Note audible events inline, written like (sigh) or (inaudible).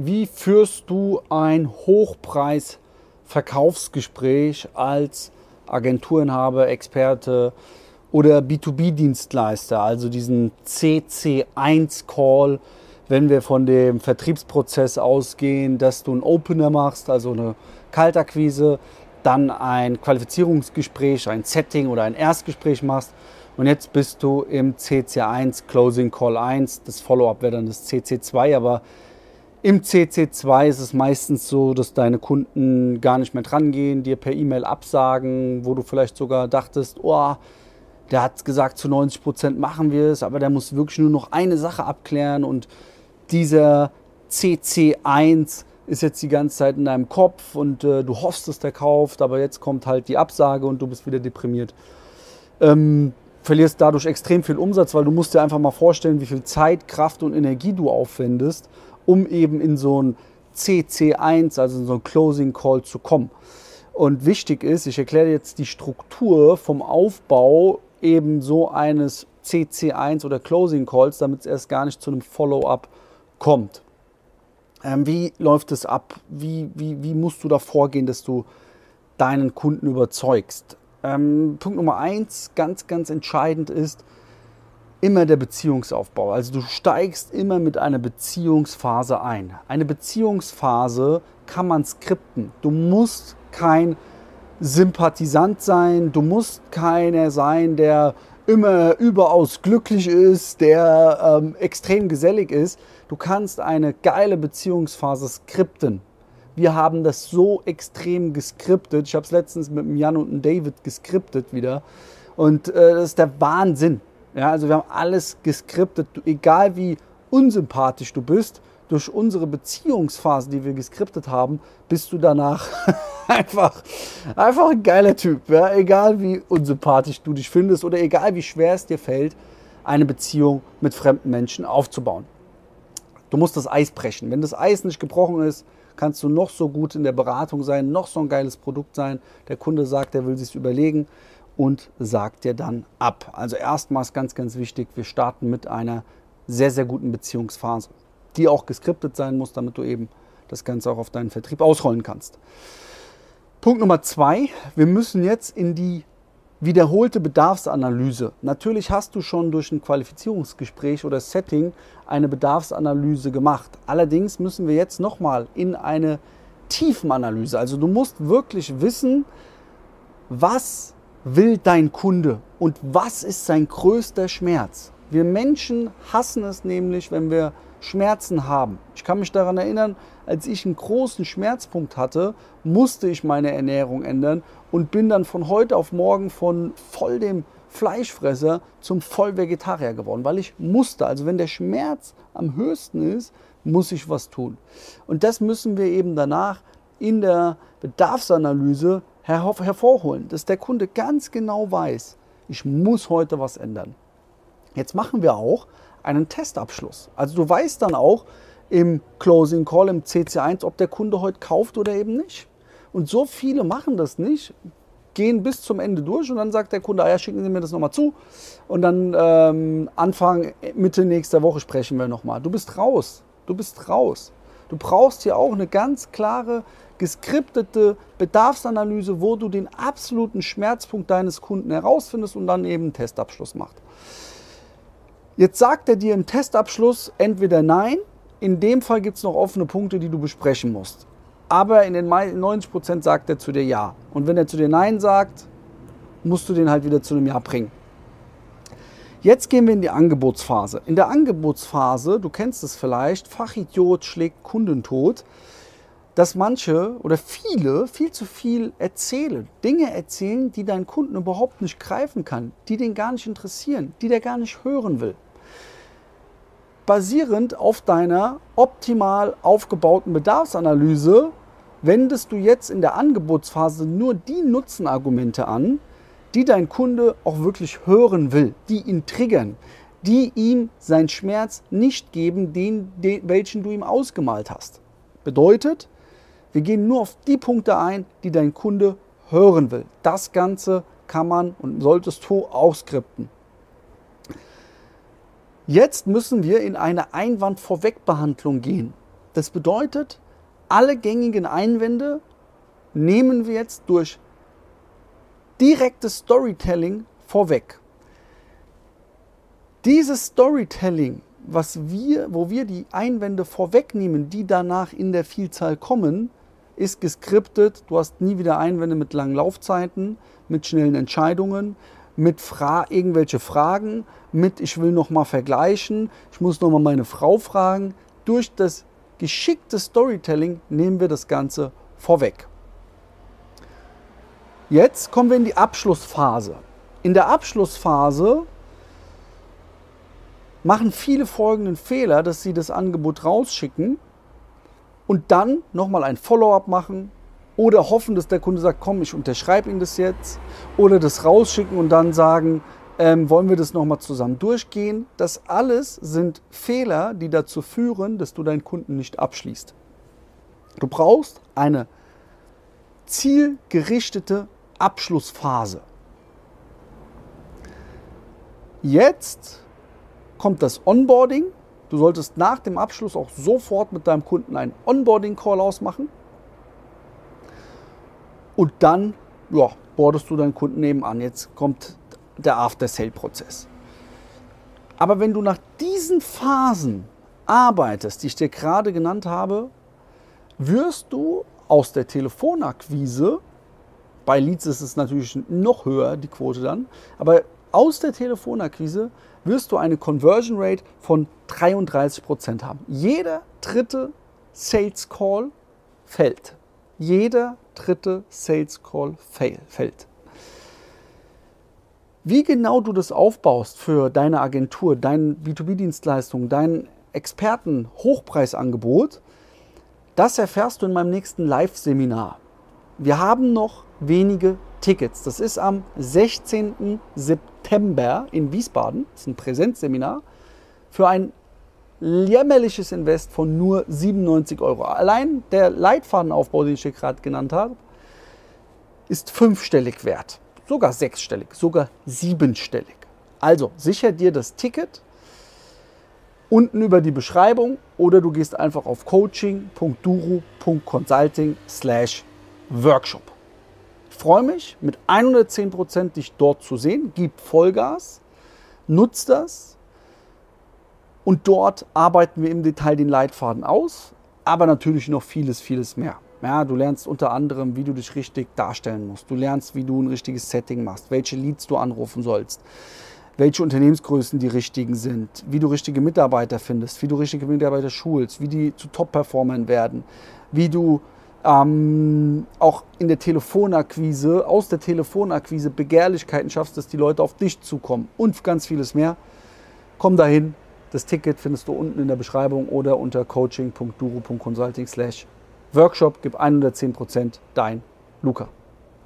wie führst du ein Hochpreis-Verkaufsgespräch als Agenturinhaber, Experte oder B2B-Dienstleister, also diesen CC1-Call, wenn wir von dem Vertriebsprozess ausgehen, dass du einen Opener machst, also eine Kaltakquise, dann ein Qualifizierungsgespräch, ein Setting oder ein Erstgespräch machst. Und jetzt bist du im CC1 Closing Call 1, das Follow-up wäre dann das CC2, aber im CC2 ist es meistens so, dass deine Kunden gar nicht mehr dran gehen, dir per E-Mail absagen, wo du vielleicht sogar dachtest, oh, der hat gesagt, zu 90 Prozent machen wir es, aber der muss wirklich nur noch eine Sache abklären und dieser CC1 ist jetzt die ganze Zeit in deinem Kopf und äh, du hoffst, dass der kauft, aber jetzt kommt halt die Absage und du bist wieder deprimiert. Ähm, verlierst dadurch extrem viel Umsatz, weil du musst dir einfach mal vorstellen, wie viel Zeit, Kraft und Energie du aufwendest, um eben in so ein CC1, also in so ein Closing Call zu kommen. Und wichtig ist, ich erkläre jetzt die Struktur vom Aufbau eben so eines CC1 oder Closing Calls, damit es erst gar nicht zu einem Follow-up kommt. Ähm, wie läuft es ab? Wie, wie, wie musst du da vorgehen, dass du deinen Kunden überzeugst? Ähm, Punkt Nummer eins, ganz, ganz entscheidend ist immer der Beziehungsaufbau. Also du steigst immer mit einer Beziehungsphase ein. Eine Beziehungsphase kann man skripten. Du musst kein Sympathisant sein, du musst keiner sein, der immer überaus glücklich ist, der ähm, extrem gesellig ist. Du kannst eine geile Beziehungsphase skripten wir haben das so extrem geskriptet. Ich habe es letztens mit dem Jan und dem David geskriptet wieder. Und äh, das ist der Wahnsinn. Ja, also wir haben alles geskriptet. Egal wie unsympathisch du bist, durch unsere Beziehungsphase, die wir geskriptet haben, bist du danach (laughs) einfach, einfach ein geiler Typ. Ja? Egal wie unsympathisch du dich findest oder egal wie schwer es dir fällt, eine Beziehung mit fremden Menschen aufzubauen. Du musst das Eis brechen. Wenn das Eis nicht gebrochen ist, kannst du noch so gut in der Beratung sein, noch so ein geiles Produkt sein. Der Kunde sagt, er will sich überlegen und sagt dir dann ab. Also erstmals ganz, ganz wichtig, wir starten mit einer sehr, sehr guten Beziehungsphase, die auch geskriptet sein muss, damit du eben das Ganze auch auf deinen Vertrieb ausrollen kannst. Punkt Nummer zwei, wir müssen jetzt in die wiederholte Bedarfsanalyse. Natürlich hast du schon durch ein Qualifizierungsgespräch oder Setting eine Bedarfsanalyse gemacht. Allerdings müssen wir jetzt nochmal in eine Tiefenanalyse. Also du musst wirklich wissen, was will dein Kunde und was ist sein größter Schmerz. Wir Menschen hassen es nämlich, wenn wir Schmerzen haben. Ich kann mich daran erinnern, als ich einen großen Schmerzpunkt hatte, musste ich meine Ernährung ändern und bin dann von heute auf morgen von voll dem Fleischfresser zum Vollvegetarier geworden, weil ich musste. Also wenn der Schmerz am höchsten ist, muss ich was tun. Und das müssen wir eben danach in der Bedarfsanalyse hervorholen, dass der Kunde ganz genau weiß, ich muss heute was ändern. Jetzt machen wir auch einen Testabschluss. Also du weißt dann auch im Closing Call, im CC1, ob der Kunde heute kauft oder eben nicht. Und so viele machen das nicht, gehen bis zum Ende durch und dann sagt der Kunde, ah ja, schicken Sie mir das nochmal zu. Und dann ähm, Anfang, Mitte nächster Woche sprechen wir nochmal. Du bist raus. Du bist raus. Du brauchst hier auch eine ganz klare, geskriptete Bedarfsanalyse, wo du den absoluten Schmerzpunkt deines Kunden herausfindest und dann eben einen Testabschluss machst. Jetzt sagt er dir im Testabschluss entweder nein, in dem Fall gibt es noch offene Punkte, die du besprechen musst. Aber in den 90 Prozent sagt er zu dir Ja. Und wenn er zu dir Nein sagt, musst du den halt wieder zu einem Ja bringen. Jetzt gehen wir in die Angebotsphase. In der Angebotsphase, du kennst es vielleicht, Fachidiot schlägt Kundentod, dass manche oder viele viel zu viel erzählen. Dinge erzählen, die dein Kunden überhaupt nicht greifen kann, die den gar nicht interessieren, die der gar nicht hören will basierend auf deiner optimal aufgebauten Bedarfsanalyse wendest du jetzt in der Angebotsphase nur die Nutzenargumente an, die dein Kunde auch wirklich hören will, die ihn triggern, die ihm seinen Schmerz nicht geben, den, den, welchen du ihm ausgemalt hast. Bedeutet, wir gehen nur auf die Punkte ein, die dein Kunde hören will. Das Ganze kann man und solltest du auch skripten. Jetzt müssen wir in eine Einwandvorwegbehandlung gehen. Das bedeutet, alle gängigen Einwände nehmen wir jetzt durch direktes Storytelling vorweg. Dieses Storytelling, was wir, wo wir die Einwände vorwegnehmen, die danach in der Vielzahl kommen, ist geskriptet. Du hast nie wieder Einwände mit langen Laufzeiten, mit schnellen Entscheidungen, mit Fra irgendwelche Fragen, mit ich will noch mal vergleichen, ich muss noch mal meine Frau fragen. Durch das geschickte Storytelling nehmen wir das Ganze vorweg. Jetzt kommen wir in die Abschlussphase. In der Abschlussphase machen viele folgenden Fehler, dass sie das Angebot rausschicken und dann nochmal ein Follow-up machen oder hoffen, dass der Kunde sagt, komm, ich unterschreibe Ihnen das jetzt oder das rausschicken und dann sagen, ähm, wollen wir das nochmal zusammen durchgehen. Das alles sind Fehler, die dazu führen, dass du deinen Kunden nicht abschließt. Du brauchst eine zielgerichtete Abschlussphase. Jetzt kommt das Onboarding. Du solltest nach dem Abschluss auch sofort mit deinem Kunden einen Onboarding-Call ausmachen. Und dann ja, bordest du deinen Kunden nebenan. Jetzt kommt der After-Sale-Prozess. Aber wenn du nach diesen Phasen arbeitest, die ich dir gerade genannt habe, wirst du aus der Telefonakquise, bei Leads ist es natürlich noch höher, die Quote dann, aber aus der Telefonakquise wirst du eine Conversion Rate von 33% haben. Jeder dritte Sales Call fällt. Jeder dritte Sales Call fällt. Wie genau du das aufbaust für deine Agentur, deine B2B-Dienstleistung, dein Experten-Hochpreisangebot, das erfährst du in meinem nächsten Live-Seminar. Wir haben noch wenige Tickets. Das ist am 16. September in Wiesbaden. Das ist ein Präsenzseminar für ein jämmerliches Invest von nur 97 Euro. Allein der Leitfadenaufbau, den ich hier gerade genannt habe, ist fünfstellig wert. Sogar sechsstellig, sogar siebenstellig. Also sicher dir das Ticket unten über die Beschreibung oder du gehst einfach auf coaching.duru.consulting slash workshop freue mich mit 110 Prozent dich dort zu sehen. Gib Vollgas, nutz das und dort arbeiten wir im Detail den Leitfaden aus, aber natürlich noch vieles, vieles mehr. Ja, du lernst unter anderem, wie du dich richtig darstellen musst. Du lernst, wie du ein richtiges Setting machst, welche Leads du anrufen sollst, welche Unternehmensgrößen die richtigen sind, wie du richtige Mitarbeiter findest, wie du richtige Mitarbeiter schulst, wie die zu Top-Performern werden, wie du ähm, auch in der Telefonakquise, aus der Telefonakquise Begehrlichkeiten schaffst, dass die Leute auf dich zukommen und ganz vieles mehr. Komm dahin. Das Ticket findest du unten in der Beschreibung oder unter coaching.duru.consulting slash Workshop. Gib 110% dein Luca.